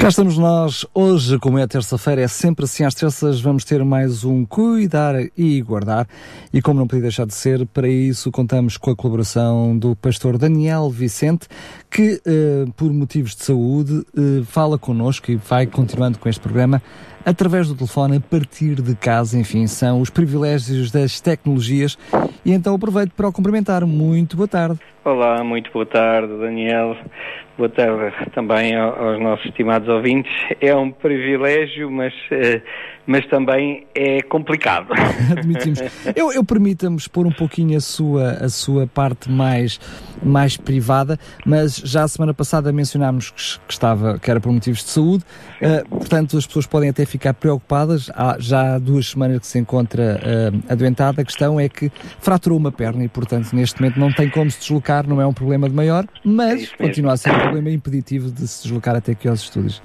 Cá estamos nós, hoje, como é terça-feira, é sempre assim às terças, vamos ter mais um Cuidar e Guardar. E como não podia deixar de ser, para isso contamos com a colaboração do pastor Daniel Vicente, que, eh, por motivos de saúde, eh, fala connosco e vai continuando com este programa através do telefone, a partir de casa, enfim, são os privilégios das tecnologias. E então aproveito para o cumprimentar. Muito boa tarde. Olá, muito boa tarde, Daniel. Boa tarde também aos nossos estimados ouvintes. É um privilégio, mas, eh, mas também é complicado. Admitimos. Eu, eu permita-me expor um pouquinho a sua, a sua parte mais, mais privada, mas já a semana passada mencionámos que, que estava, que era por motivos de saúde, uh, portanto as pessoas podem até ficar preocupadas. Há já há duas semanas que se encontra uh, adoentada. A questão é que fraturou uma perna e, portanto, neste momento não tem como se deslocar, não é um problema de maior, mas é continua a ser um problema impeditivo de se deslocar até aqui aos estúdios.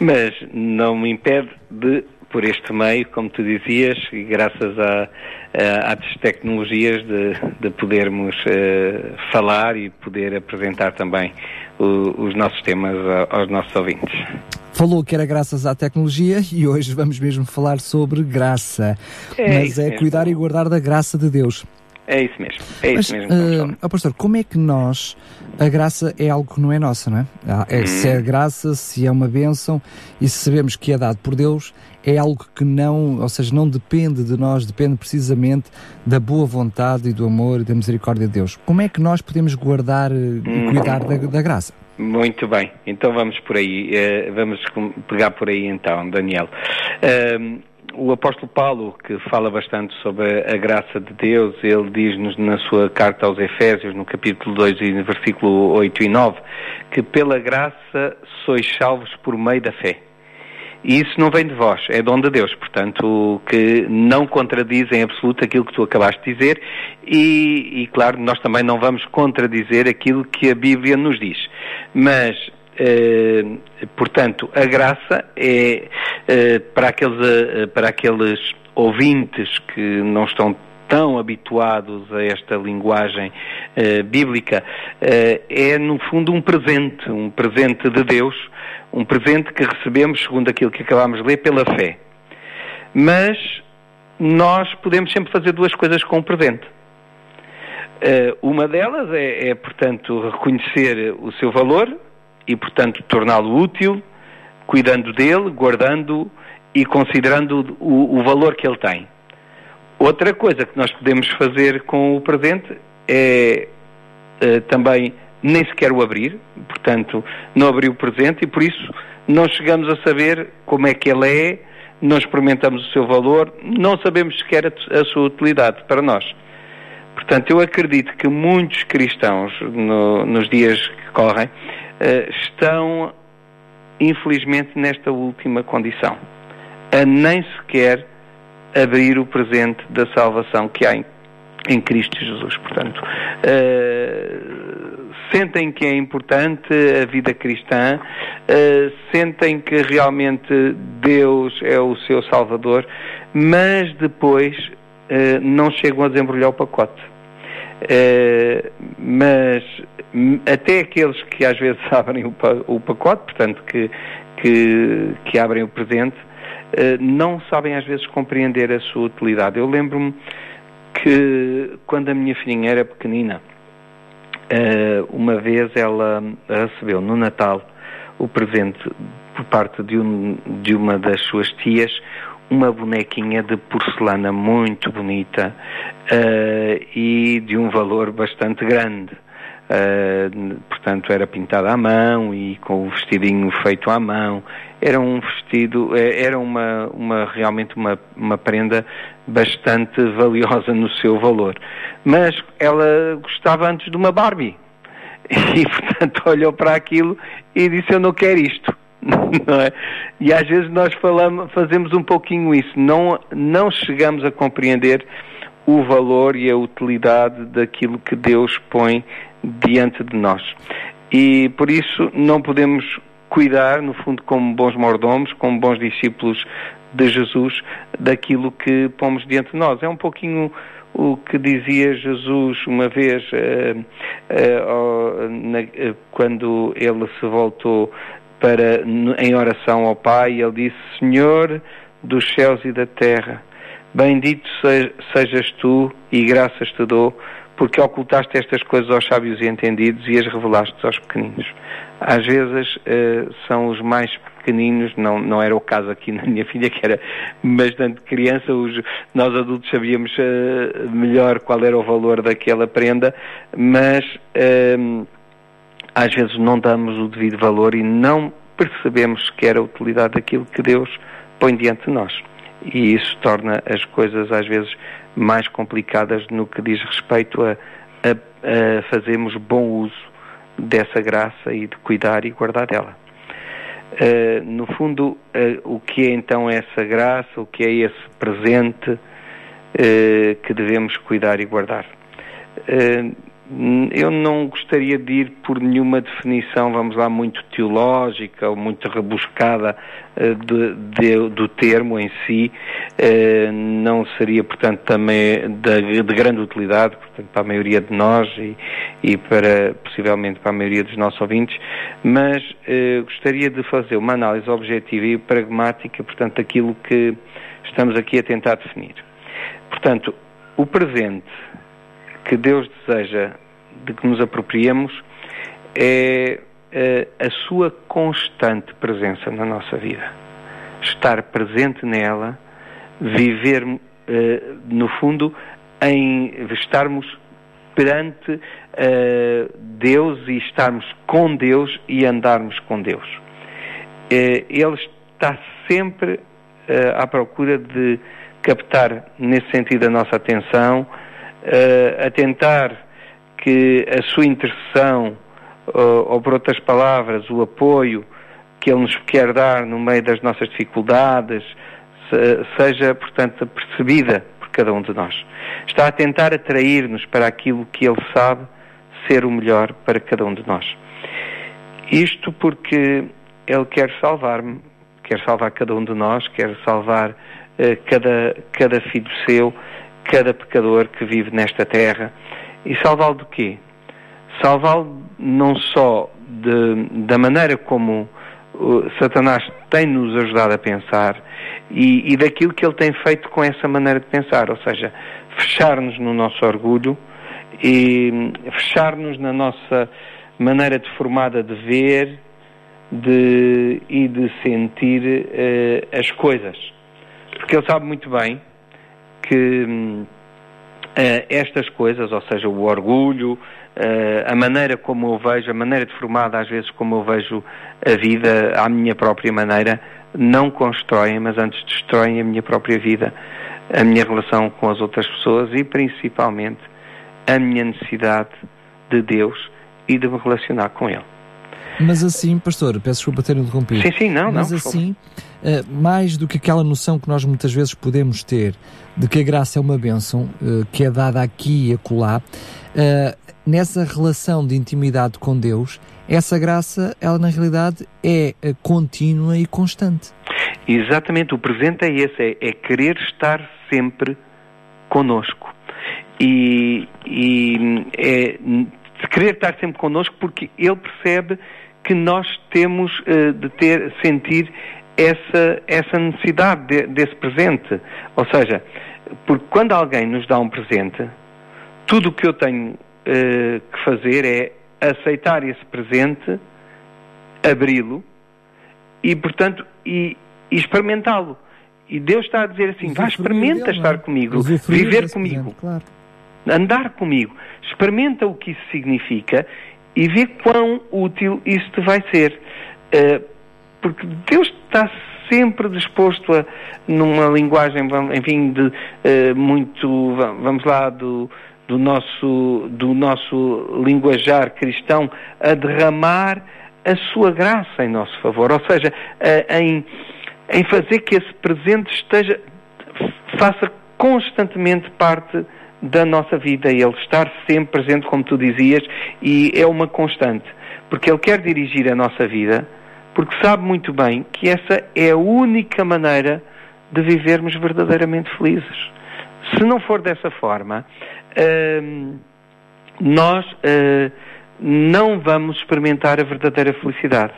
Mas não me impede de, por este meio, como tu dizias, e graças a, a, às tecnologias, de, de podermos uh, falar e poder apresentar também o, os nossos temas aos nossos ouvintes. Falou que era graças à tecnologia e hoje vamos mesmo falar sobre graça. É Mas é mesmo. cuidar e guardar da graça de Deus. É isso mesmo. É Mas, isso mesmo. Uh, pastor, como é que nós. A graça é algo que não é nossa, não é? Ah, é hum. Se é graça, se é uma bênção e se sabemos que é dado por Deus, é algo que não, ou seja, não depende de nós, depende precisamente da boa vontade e do amor e da misericórdia de Deus. Como é que nós podemos guardar hum. e cuidar da, da graça? Muito bem, então vamos por aí, uh, vamos pegar por aí então, Daniel. O apóstolo Paulo, que fala bastante sobre a graça de Deus, ele diz-nos na sua carta aos Efésios, no capítulo 2 e no versículo 8 e 9, que pela graça sois salvos por meio da fé. E isso não vem de vós, é dom de Deus, portanto, que não contradiz em absoluto aquilo que tu acabaste de dizer e, e, claro, nós também não vamos contradizer aquilo que a Bíblia nos diz. Mas portanto, a graça é eh, para, aqueles, eh, para aqueles ouvintes que não estão tão habituados a esta linguagem bíblica, é no fundo um presente, um presente de Deus, um presente que recebemos, segundo aquilo que acabámos de ler, pela fé. Mas nós podemos sempre fazer duas coisas com o presente. Uma delas é, é, portanto, reconhecer o seu valor e, portanto, torná-lo útil, cuidando dele, guardando e considerando o, o, valor que ele tem. Outra coisa que nós podemos fazer com o presente é uh, também nem sequer o abrir, portanto, não abrir o presente e por isso não chegamos a saber como é que ele é, não experimentamos o seu valor, não sabemos sequer a, a sua utilidade para nós. Portanto, eu acredito que muitos cristãos, no, nos dias que correm, estão, infelizmente, nesta última condição. A nem sequer abrir o presente da salvação que há em, em Cristo Jesus. Portanto, uh, sentem que é importante a vida cristã, uh, sentem que realmente Deus é o seu Salvador, mas depois uh, não chegam a desembrulhar o pacote. Uh, mas até aqueles que às vezes abrem o, o pacote, portanto, que, que, que, abrem o presente, uh, não sabem às vezes compreender a sua utilidade. Eu lembro-me que quando a minha filhinha era pequenina, uh, uma vez ela recebeu no Natal o presente por parte de, um, de uma das suas tias uma bonequinha de porcelana muito bonita uh, e de um valor bastante grande. Uh, portanto, era pintada à mão e com o vestidinho feito à mão. Era um vestido, eh, era uma, uma realmente uma, uma prenda bastante valiosa no seu valor. Mas ela gostava antes de uma Barbie. E, portanto, olhou para aquilo e disse: Eu não quero isto. não é? E às vezes nós falamos, fazemos um pouquinho isso, não, não chegamos a compreender o valor e a utilidade daquilo que Deus põe diante de nós. E por isso não podemos cuidar, no fundo, como bons mordomos, como bons discípulos de Jesus, daquilo que pomos diante de nós. É um pouquinho o que dizia Jesus uma vez uh, uh, uh, quando ele se voltou para, em oração ao Pai, ele disse: Senhor dos céus e da terra, bendito sejas tu e graças te dou, porque ocultaste estas coisas aos sábios e entendidos e as revelaste aos pequeninos. Às vezes são os mais pequeninos, não, não era o caso aqui na minha filha, que era bastante criança, os, nós adultos sabíamos uh, melhor qual era o valor daquela prenda, mas uh, às vezes não damos o devido valor e não percebemos sequer a utilidade daquilo que Deus põe diante de nós. E isso torna as coisas às vezes mais complicadas no que diz respeito a, a, a fazermos bom uso dessa graça e de cuidar e guardar dela. Uh, no fundo, uh, o que é então essa graça, o que é esse presente uh, que devemos cuidar e guardar? Eu não gostaria de ir por nenhuma definição, vamos lá, muito teológica ou muito rebuscada uh, de, de, do termo em si. Uh, não seria, portanto, também de, de, grande utilidade, portanto, para a maioria de nós e, e, para, possivelmente, para a maioria dos nossos ouvintes, mas uh, gostaria de fazer uma análise objetiva e pragmática, portanto, daquilo que estamos aqui a tentar definir. Portanto, o presente que Deus deseja de que nos apropriemos é a, a sua constante presença na nossa vida. Estar presente nela, viver, uh, no fundo, em estarmos perante uh, Deus e estarmos com Deus e andarmos com Deus. Ele está sempre à procura de captar, nesse sentido, a nossa atenção, a tentar que a sua intercessão, ou, ou por outras palavras, o apoio que Ele nos quer dar no meio das nossas dificuldades, seja, portanto, percebida por cada um de nós. Está a tentar atrair-nos para aquilo que Ele sabe ser o melhor para cada um de nós. Isto porque Ele quer salvar-me, quer salvar cada um de nós, quer salvar uh, cada, cada filho seu, cada pecador que vive nesta terra e salvá-lo do quê? Salvá-lo não só de, da maneira como uh, Satanás tem nos ajudado a pensar e, e daquilo que ele tem feito com essa maneira de pensar, ou seja, fechar-nos no nosso orgulho e hum, fechar-nos na nossa maneira deformada de ver de, e de sentir uh, as coisas. Porque ele sabe muito bem que uh, estas coisas, ou seja, o orgulho, uh, a maneira como eu vejo, a maneira deformada às vezes como eu vejo a vida à minha própria maneira, não constroem, mas antes destroem a minha própria vida, a minha relação com as outras pessoas e principalmente a minha necessidade de Deus e de me relacionar com Ele. Mas assim, pastor, peço desculpa ter interrompido. Sim, sim, não, Mas não. Mas assim, uh, mais do que aquela noção que nós muitas vezes podemos ter de que a graça é uma bênção uh, que é dada aqui e acolá, uh, nessa relação de intimidade com Deus, essa graça, ela na realidade é contínua e constante. Exatamente, o presente é esse, é, é querer estar sempre conosco. E, e é querer estar sempre conosco porque ele percebe que nós temos uh, de ter, sentir essa, essa necessidade de, desse presente. Ou seja, porque quando alguém nos dá um presente, tudo o que eu tenho uh, que fazer é aceitar esse presente, abri-lo e, portanto, e, e experimentá-lo. E Deus está a dizer assim: vá, experimenta dele, estar é? comigo, viver comigo, claro. Andar comigo. Experimenta o que isso significa e vê quão útil isso te vai ser. Uh, porque Deus está sempre disposto a, numa linguagem, enfim, de uh, muito, vamos lá, do, do, nosso, do nosso linguajar cristão, a derramar a sua graça em nosso favor. Ou seja, em, em fazer que esse presente esteja, faça constantemente parte da nossa vida, Ele estar sempre presente, como tu dizias, e é uma constante, porque Ele quer dirigir a nossa vida, porque sabe muito bem que essa é a única maneira de vivermos verdadeiramente felizes. Se não for dessa forma, uh, nós uh, não vamos experimentar a verdadeira felicidade.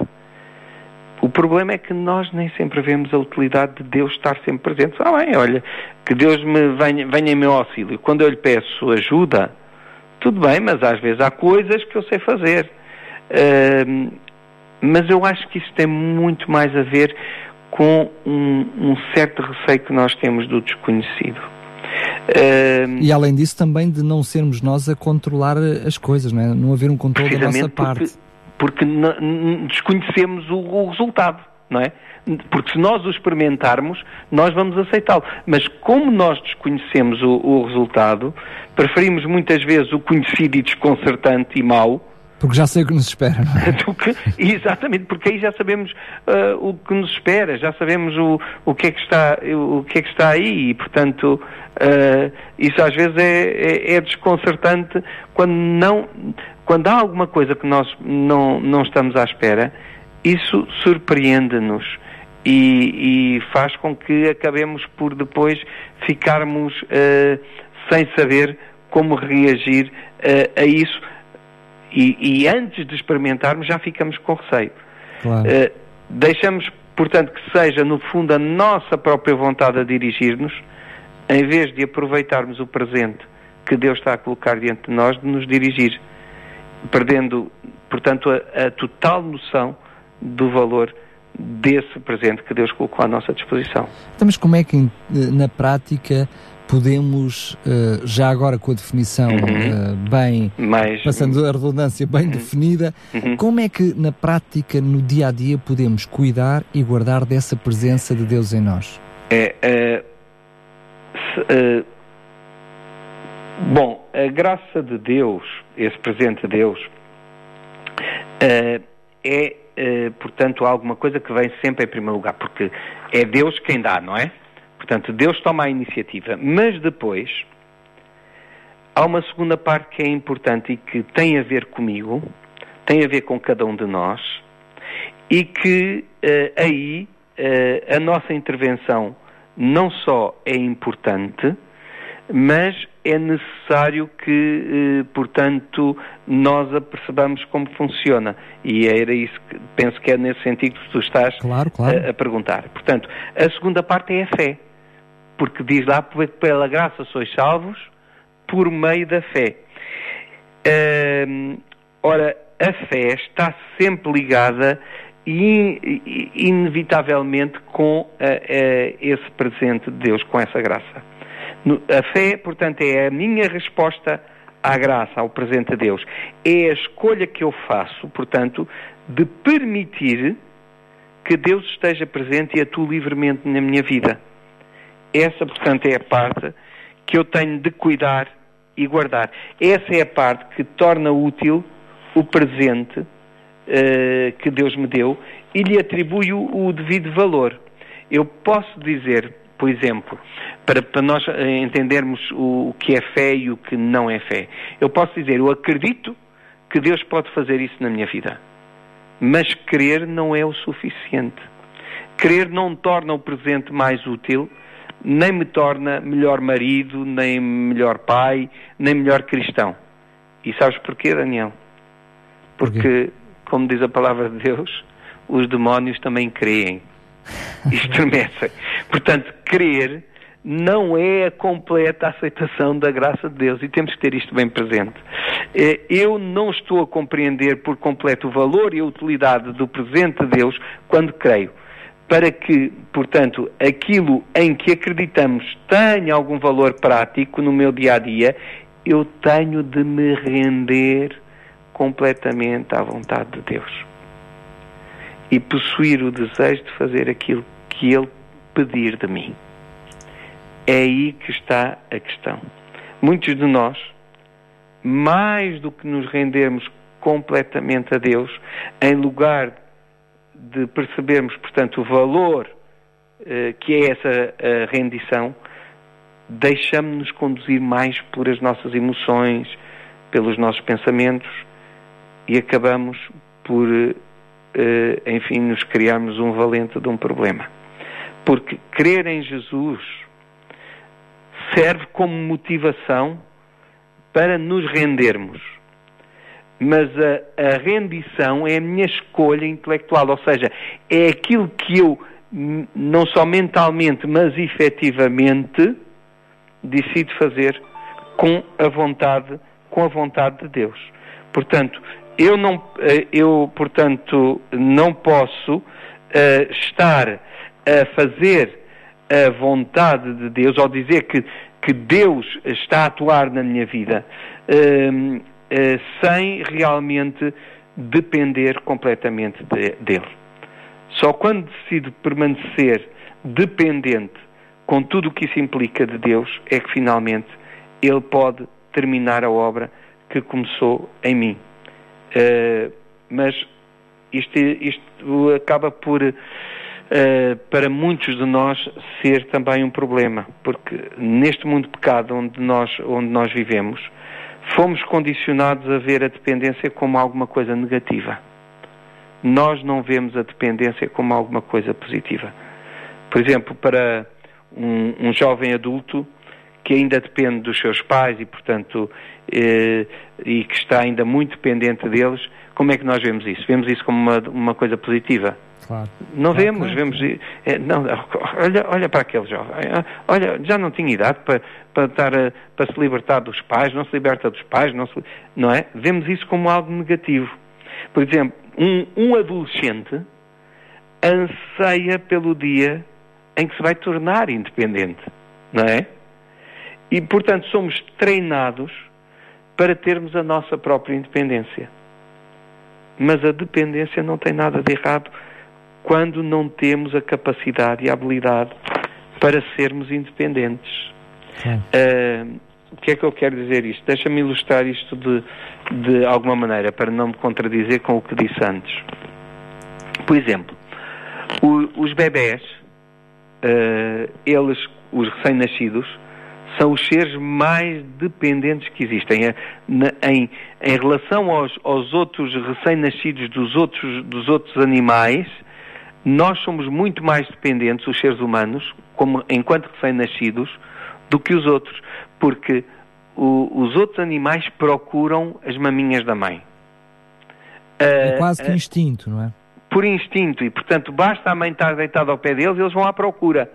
O problema é que nós nem sempre vemos a utilidade de Deus estar sempre presente. Ah, bem, olha, que Deus me venha, venha em meu auxílio. Quando eu lhe peço ajuda, tudo bem, mas às vezes há coisas que eu sei fazer. Uh, mas eu acho que isso tem muito mais a ver com um, um certo receio que nós temos do desconhecido. Uh, e além disso, também de não sermos nós a controlar as coisas, não, é? não haver um controle da nossa parte. Porque, porque desconhecemos o, o resultado, não é? Porque se nós o experimentarmos, nós vamos aceitá-lo. Mas como nós desconhecemos o, o, resultado, preferimos muitas vezes o conhecido e desconcertante e mau porque já sei o que nos espera, não é? exatamente, porque aí já sabemos uh, o que nos espera, já sabemos o, o, que, é que está, o que é que está aí e, portanto, uh, isso às vezes é, é, é, desconcertante quando, não, quando há alguma coisa que nós não, não estamos à espera, isso surpreende-nos e, e, faz com que acabemos por depois ficarmos uh, sem saber como reagir a isso e, e, antes de experimentarmos já ficamos com receio. Claro. Uh, deixamos, portanto, que seja no fundo a nossa própria vontade a dirigir-nos, em vez de aproveitarmos o presente que Deus está a colocar diante de nós, de nos dirigir, perdendo, portanto, a, a total noção do valor desse presente que Deus colocou à nossa disposição. Então, mas como é que eh, na prática podemos, uh, já agora com a definição uhum. uh, bem, Mais... passando a redundância bem uhum. definida, uhum. como é que na prática, no dia a dia, podemos cuidar e guardar dessa presença de Deus em nós? É, se, bom, a graça de Deus, esse presente de Deus, é, portanto, alguma coisa que vem sempre em primeiro lugar, porque é Deus quem dá, não é? Portanto, Deus toma a iniciativa, mas depois há uma segunda parte que é importante e que tem a ver comigo, tem a ver com cada um de nós, e que uh, aí uh, a nossa intervenção não só é importante, mas é necessário que, uh, portanto, nós apercebamos como funciona. E era isso que penso que é nesse sentido que tu estás claro, claro. A, a perguntar. Portanto, a segunda parte é a fé porque diz lá, pela graça sois salvos por meio da fé. Ora, a fé está sempre ligada in, inevitavelmente com esse presente de Deus, com essa graça. No, a fé, portanto, é a minha resposta à graça, ao presente de Deus. É a escolha que eu faço, portanto, de permitir que Deus esteja presente e atue livremente na minha vida. Essa, portanto, é a parte que eu tenho de cuidar e guardar. Essa é a parte que torna útil o presente uh, que Deus me deu e lhe atribui o, o, devido valor. Eu posso dizer, por exemplo, para, para nós entendermos o, o que é fé e o que não é fé, eu posso dizer, eu acredito que Deus pode fazer isso na minha vida. Mas crer não é o suficiente. Crer não torna o presente mais útil, nem me torna melhor marido, nem melhor pai, nem melhor cristão. E sabes porquê, Daniel? Porque, como diz a palavra de Deus, os demónios também creem. Estremecem. Portanto, crer não é a completa aceitação da graça de Deus e temos que ter isto bem presente. Eh, eu não estou a compreender por completo o valor e a utilidade do presente de Deus quando creio para que, portanto, aquilo em que acreditamos tenha algum valor prático no meu dia a dia, eu tenho de me render completamente à vontade de Deus e possuir o desejo de fazer aquilo que Ele pedir de mim. É aí que está a questão. Muitos de nós, mais do que nos rendermos completamente a Deus, em lugar de percebermos, portanto, o valor uh, que é essa rendição, deixamos-nos conduzir mais por as nossas emoções, pelos nossos pensamentos e acabamos por, eh, enfim, nos criarmos um valente de um problema. Porque crer em Jesus serve como motivação para nos rendermos. Mas a, a, rendição é a minha escolha intelectual, ou seja, é aquilo que eu, não só mentalmente, mas efetivamente, decido fazer com a vontade, com a vontade de Deus. Portanto, eu não, eh, eu, portanto, não posso uh, estar a fazer a vontade de Deus, ou dizer que, que Deus está a atuar na minha vida, uh, sem realmente depender completamente de, dele. Só quando decido permanecer dependente com tudo o que isso implica de Deus, é que finalmente Ele pode terminar a obra que começou em mim. Uh, mas isto, isto, acaba por, uh, para muitos de nós, ser também um problema, porque neste mundo pecado onde nós, onde nós vivemos, fomos condicionados a ver a dependência como alguma coisa negativa. Nós não vemos a dependência como alguma coisa positiva. Por exemplo, para um, um jovem adulto que ainda depende dos seus pais e, portanto, eh, e que está ainda muito dependente deles, como é que nós vemos isso? Vemos isso como uma, uma coisa positiva? Claro. Não claro, vemos, claro. vemos. É, não, olha, olha para aquele jovem. Olha, já não tinha idade para, para, estar a, para se libertar dos pais, não se liberta dos pais, não, se, não é? Vemos isso como algo negativo. Por exemplo, um, um adolescente anseia pelo dia em que se vai tornar independente, não é? E, portanto, somos treinados para termos a nossa própria independência. Mas a dependência não tem nada de errado quando não temos a capacidade e a habilidade para sermos independentes. Uh, o que é que eu quero dizer isto? Deixa-me ilustrar isto de, de alguma maneira, para não me contradizer com o que disse antes. Por exemplo, o, os bebés, uh, eles, os recém-nascidos, são os seres mais dependentes que existem. É, em, em relação aos, aos outros recém-nascidos dos outros, dos outros animais, nós somos muito mais dependentes, os seres humanos, como enquanto recém-nascidos, do que os outros, porque o, os outros animais procuram as maminhas da mãe. É quase que uh, instinto, não é? Por instinto, e portanto basta a mãe estar deitada ao pé deles, eles vão à procura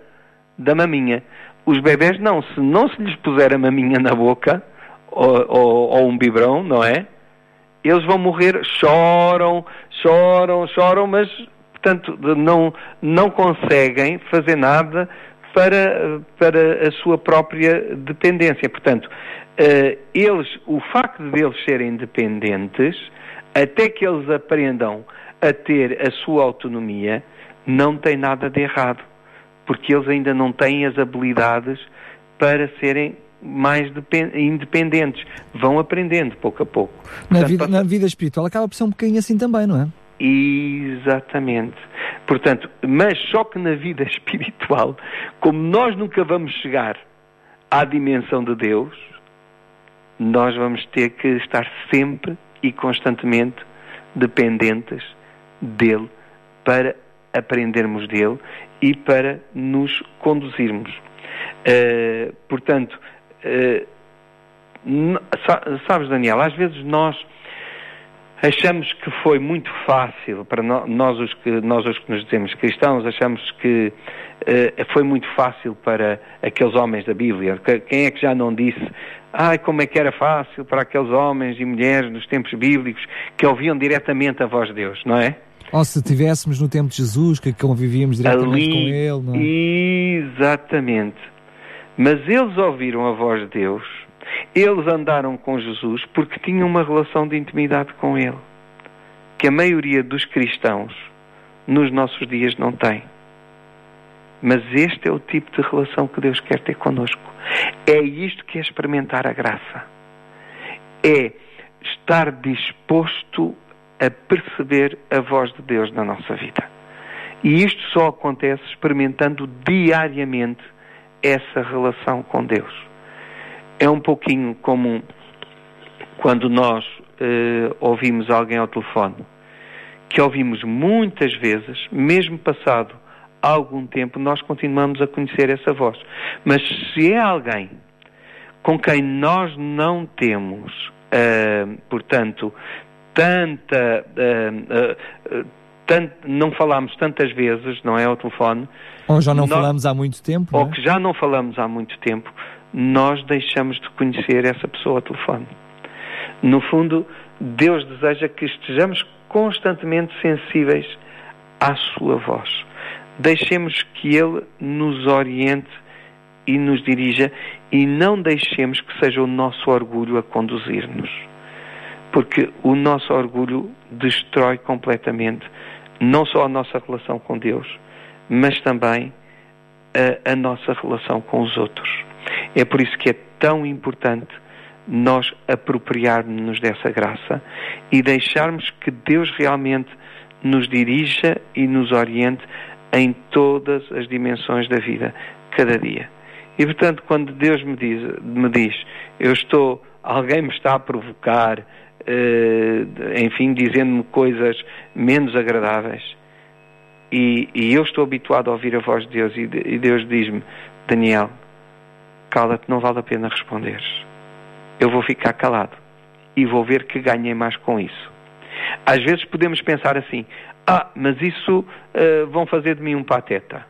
da maminha. Os bebés não, se não se lhes puser a maminha na boca, ou, ou, ou um biberão, não é? Eles vão morrer, choram, choram, choram, mas portanto não, não conseguem fazer nada para, para a sua própria dependência. Portanto, uh, eles, o facto de eles serem dependentes, até que eles aprendam a ter a sua autonomia, não tem nada de errado porque eles ainda não têm as habilidades para serem mais independentes. Vão aprendendo pouco a pouco. Na, Portanto, vida, na vida espiritual acaba por ser um bocadinho assim também, não é? Exatamente. Portanto, mas só que na vida espiritual, como nós nunca vamos chegar à dimensão de Deus, nós vamos ter que estar sempre e constantemente dependentes dele para aprendermos dele e para nos conduzirmos. Uh, portanto, uh, sabes, Daniel, às vezes nós achamos que foi muito fácil para nós os que nós os que nos dizemos cristãos achamos que uh, foi muito fácil para aqueles homens da Bíblia quem é que já não disse ai como é que era fácil para aqueles homens e mulheres nos tempos bíblicos que ouviam diretamente a voz de Deus não é ou se estivéssemos no tempo de Jesus, que convivíamos diretamente Ali, com Ele. Não é? Exatamente. Mas eles ouviram a voz de Deus, eles andaram com Jesus porque tinham uma relação de intimidade com Ele, que a maioria dos cristãos nos nossos dias não tem. Mas este é o tipo de relação que Deus quer ter connosco. É isto que é experimentar a graça. É estar disposto a perceber a voz de Deus na nossa vida. E isto só acontece experimentando diariamente essa relação com Deus. É um pouquinho como quando nós uh, ouvimos alguém ao telefone, que ouvimos muitas vezes, mesmo passado algum tempo, nós continuamos a conhecer essa voz. Mas se é alguém com quem nós não temos, uh, portanto, tanta. Uh, tant, não falamos tantas vezes, não é, ao telefone. Ou já não nós, falamos há muito tempo. Ou é? que já não falamos há muito tempo, nós deixamos de conhecer essa pessoa ao telefone. No fundo, Deus deseja que estejamos constantemente sensíveis à sua voz. Deixemos que Ele nos oriente e nos dirija e não deixemos que seja o nosso orgulho a conduzir-nos. Porque o nosso orgulho destrói completamente não só a nossa relação com Deus, mas também a, a nossa relação com os outros. É por isso que é tão importante nós apropriarmos-nos dessa graça e deixarmos que Deus realmente nos dirija e nos oriente em todas as dimensões da vida, cada dia. E portanto, quando Deus me diz, me diz eu estou, alguém me está a provocar, eh, enfim, dizendo-me coisas menos agradáveis, e, e, eu estou habituado a ouvir a voz de Deus, e, e Deus diz-me, Daniel, cala-te, não vale a pena responder eu vou ficar calado e vou ver que ganhei mais com isso. Às vezes podemos pensar assim: ah, mas isso uh, vão fazer de mim um pateta.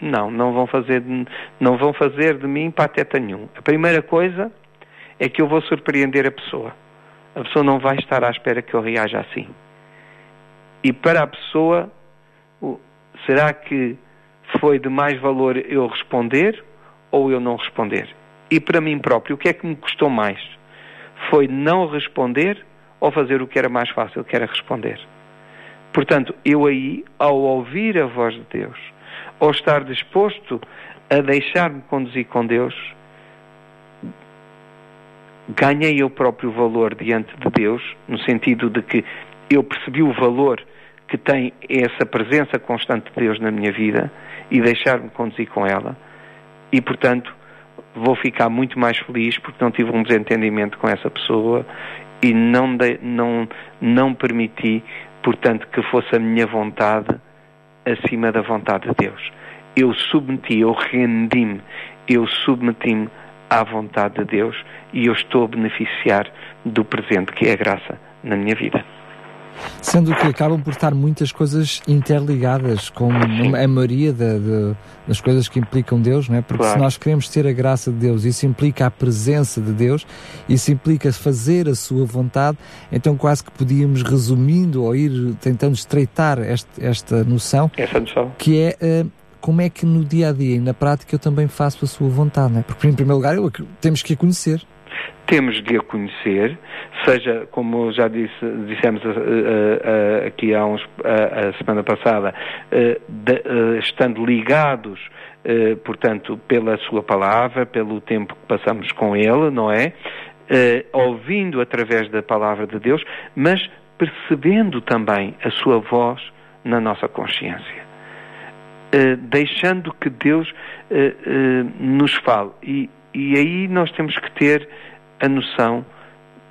Não, não vão fazer de, não vão fazer de mim pateta nenhum. A primeira coisa é que eu vou surpreender a pessoa. A pessoa não vai estar à espera que eu reaja assim. E para a pessoa, será que foi de mais valor eu responder ou eu não responder? E para mim próprio, o que é que me custou mais? Foi não responder ou fazer o que era mais fácil, que era responder? Portanto, eu aí, ao ouvir a voz de Deus, ou estar disposto a deixar-me conduzir com Deus, ganhei eu próprio valor diante de Deus, no sentido de que eu percebi o valor que tem essa presença constante de Deus na minha vida e deixar-me conduzir com ela. E, portanto, vou ficar muito mais feliz porque não tive um desentendimento com essa pessoa e não, de, não, não permiti, portanto, que fosse a minha vontade acima da vontade de Deus. Eu submeti, eu rendi-me, eu submeti-me à vontade de Deus e eu estou a beneficiar do presente que é a graça na minha vida. Sendo que acabam por estar muitas coisas interligadas com a maioria de, de, das coisas que implicam Deus, não é? Porque claro. se nós queremos ter a graça de Deus, isso implica a presença de Deus, isso implica fazer a sua vontade, então quase que podíamos, resumindo ou ir tentando estreitar este, esta noção, noção, que é. Uh, como é que no dia a dia e na prática eu também faço a sua vontade, não é? Porque, em primeiro lugar, eu, temos que a conhecer temos de a conhecer, seja, como já disse, dissemos uh, uh, aqui há uns, a semana passada, de, estando ligados, portanto, pela sua palavra, pelo tempo que passamos com ele, não é? ouvindo através da palavra de Deus, mas percebendo também a sua voz na nossa consciência. deixando que Deus nos fale. E, e aí nós temos que ter a noção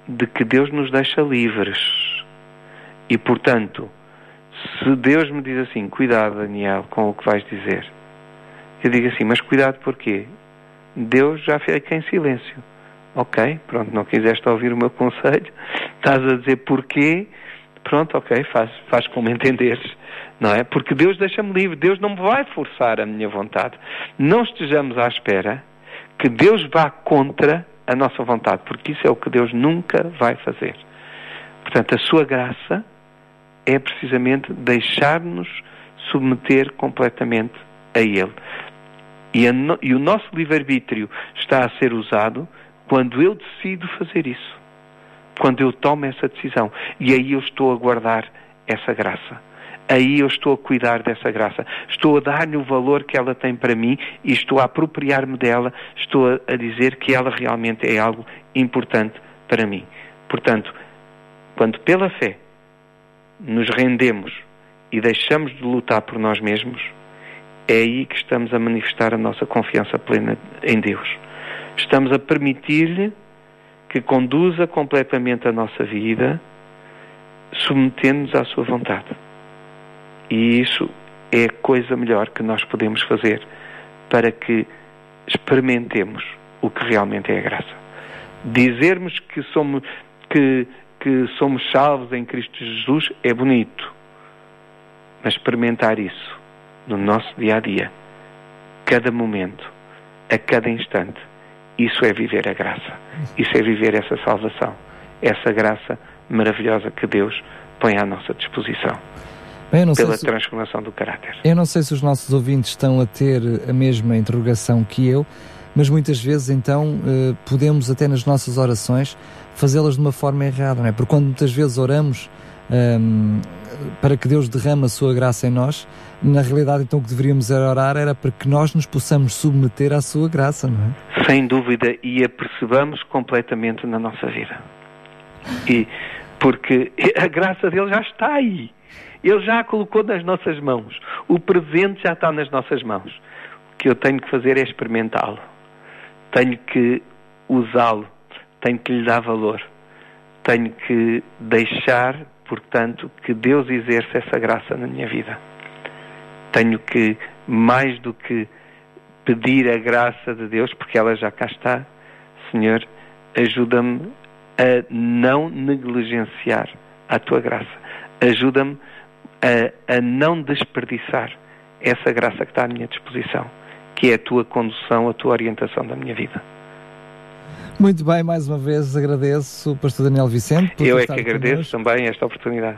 de que Deus nos deixa livres. E, portanto, se Deus me diz assim, cuidado, Daniel, com o que vais dizer, eu digo assim, mas cuidado porquê? Deus já fica em silêncio. Ok, pronto, não quiseste ouvir o meu conselho, estás a dizer porquê, pronto, ok, faz, faz como entenderes, não é? Porque Deus deixa-me livre, Deus não me vai forçar a minha vontade. Não estejamos à espera que Deus vá contra a nossa vontade, porque isso é o que Deus nunca vai fazer. Portanto, a sua graça é precisamente deixar-nos submeter completamente a Ele. E, no, e o nosso livre-arbítrio está a ser usado quando eu decido fazer isso. Quando eu tomo essa decisão. E aí eu estou a guardar essa graça aí eu estou a cuidar dessa graça. Estou a dar-lhe o valor que ela tem para mim e estou a apropriar-me dela, estou a, dizer que ela realmente é algo importante para mim. Portanto, quando pela fé nos rendemos e deixamos de lutar por nós mesmos, é aí que estamos a manifestar a nossa confiança plena em Deus. Estamos a permitir-lhe que conduza completamente a nossa vida, submetendo-nos à sua vontade. E isso é a coisa melhor que nós podemos fazer para que experimentemos o que realmente é a graça. Dizermos que somos, que, que somos salvos em Cristo Jesus é bonito, mas experimentar isso no nosso dia a dia, cada momento, a cada instante, isso é viver a graça. Isso é viver essa salvação, essa graça maravilhosa que Deus põe à nossa disposição. Bem, pela se, transformação do caráter. Eu não sei se os nossos ouvintes estão a ter a mesma interrogação que eu, mas muitas vezes então eh, podemos até nas nossas orações fazê-las de uma forma errada, não é? Porque quando muitas vezes oramos um, para que Deus derrame a sua graça em nós, na realidade então o que deveríamos orar era para que nós nos possamos submeter à sua graça, não é? Sem dúvida, e a percebamos completamente na nossa vida. E porque a graça dele já está aí. Ele já a colocou nas nossas mãos. O presente já está nas nossas mãos. O que eu tenho que fazer é experimentá-lo. Tenho que usá-lo. Tenho que lhe dar valor. Tenho que deixar, portanto, que Deus exerça essa graça na minha vida. Tenho que, mais do que pedir a graça de Deus, porque ela já cá está, Senhor, ajuda-me a não negligenciar a tua graça. Ajuda-me a, a não desperdiçar essa graça que está à minha disposição, que é a tua condução, a tua orientação da minha vida. Muito bem, mais uma vez agradeço o pastor Daniel Vicente. Eu é que agradeço também esta oportunidade.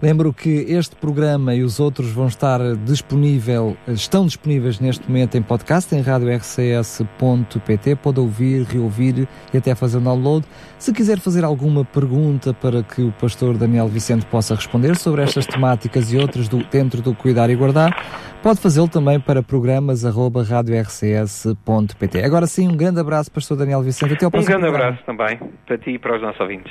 Lembro que este programa e os outros vão estar disponível, estão disponíveis neste momento em podcast em radiorcs.pt. Pode ouvir, reouvir e até fazer download. Se quiser fazer alguma pergunta para que o pastor Daniel Vicente possa responder sobre estas temáticas e outras do, dentro do Cuidar e Guardar, pode fazê-lo também para programas@radiorcs.pt. Agora sim, um grande abraço, pastor Daniel Vicente. Até ao próximo Um grande programa. abraço também para ti e para os nossos ouvintes.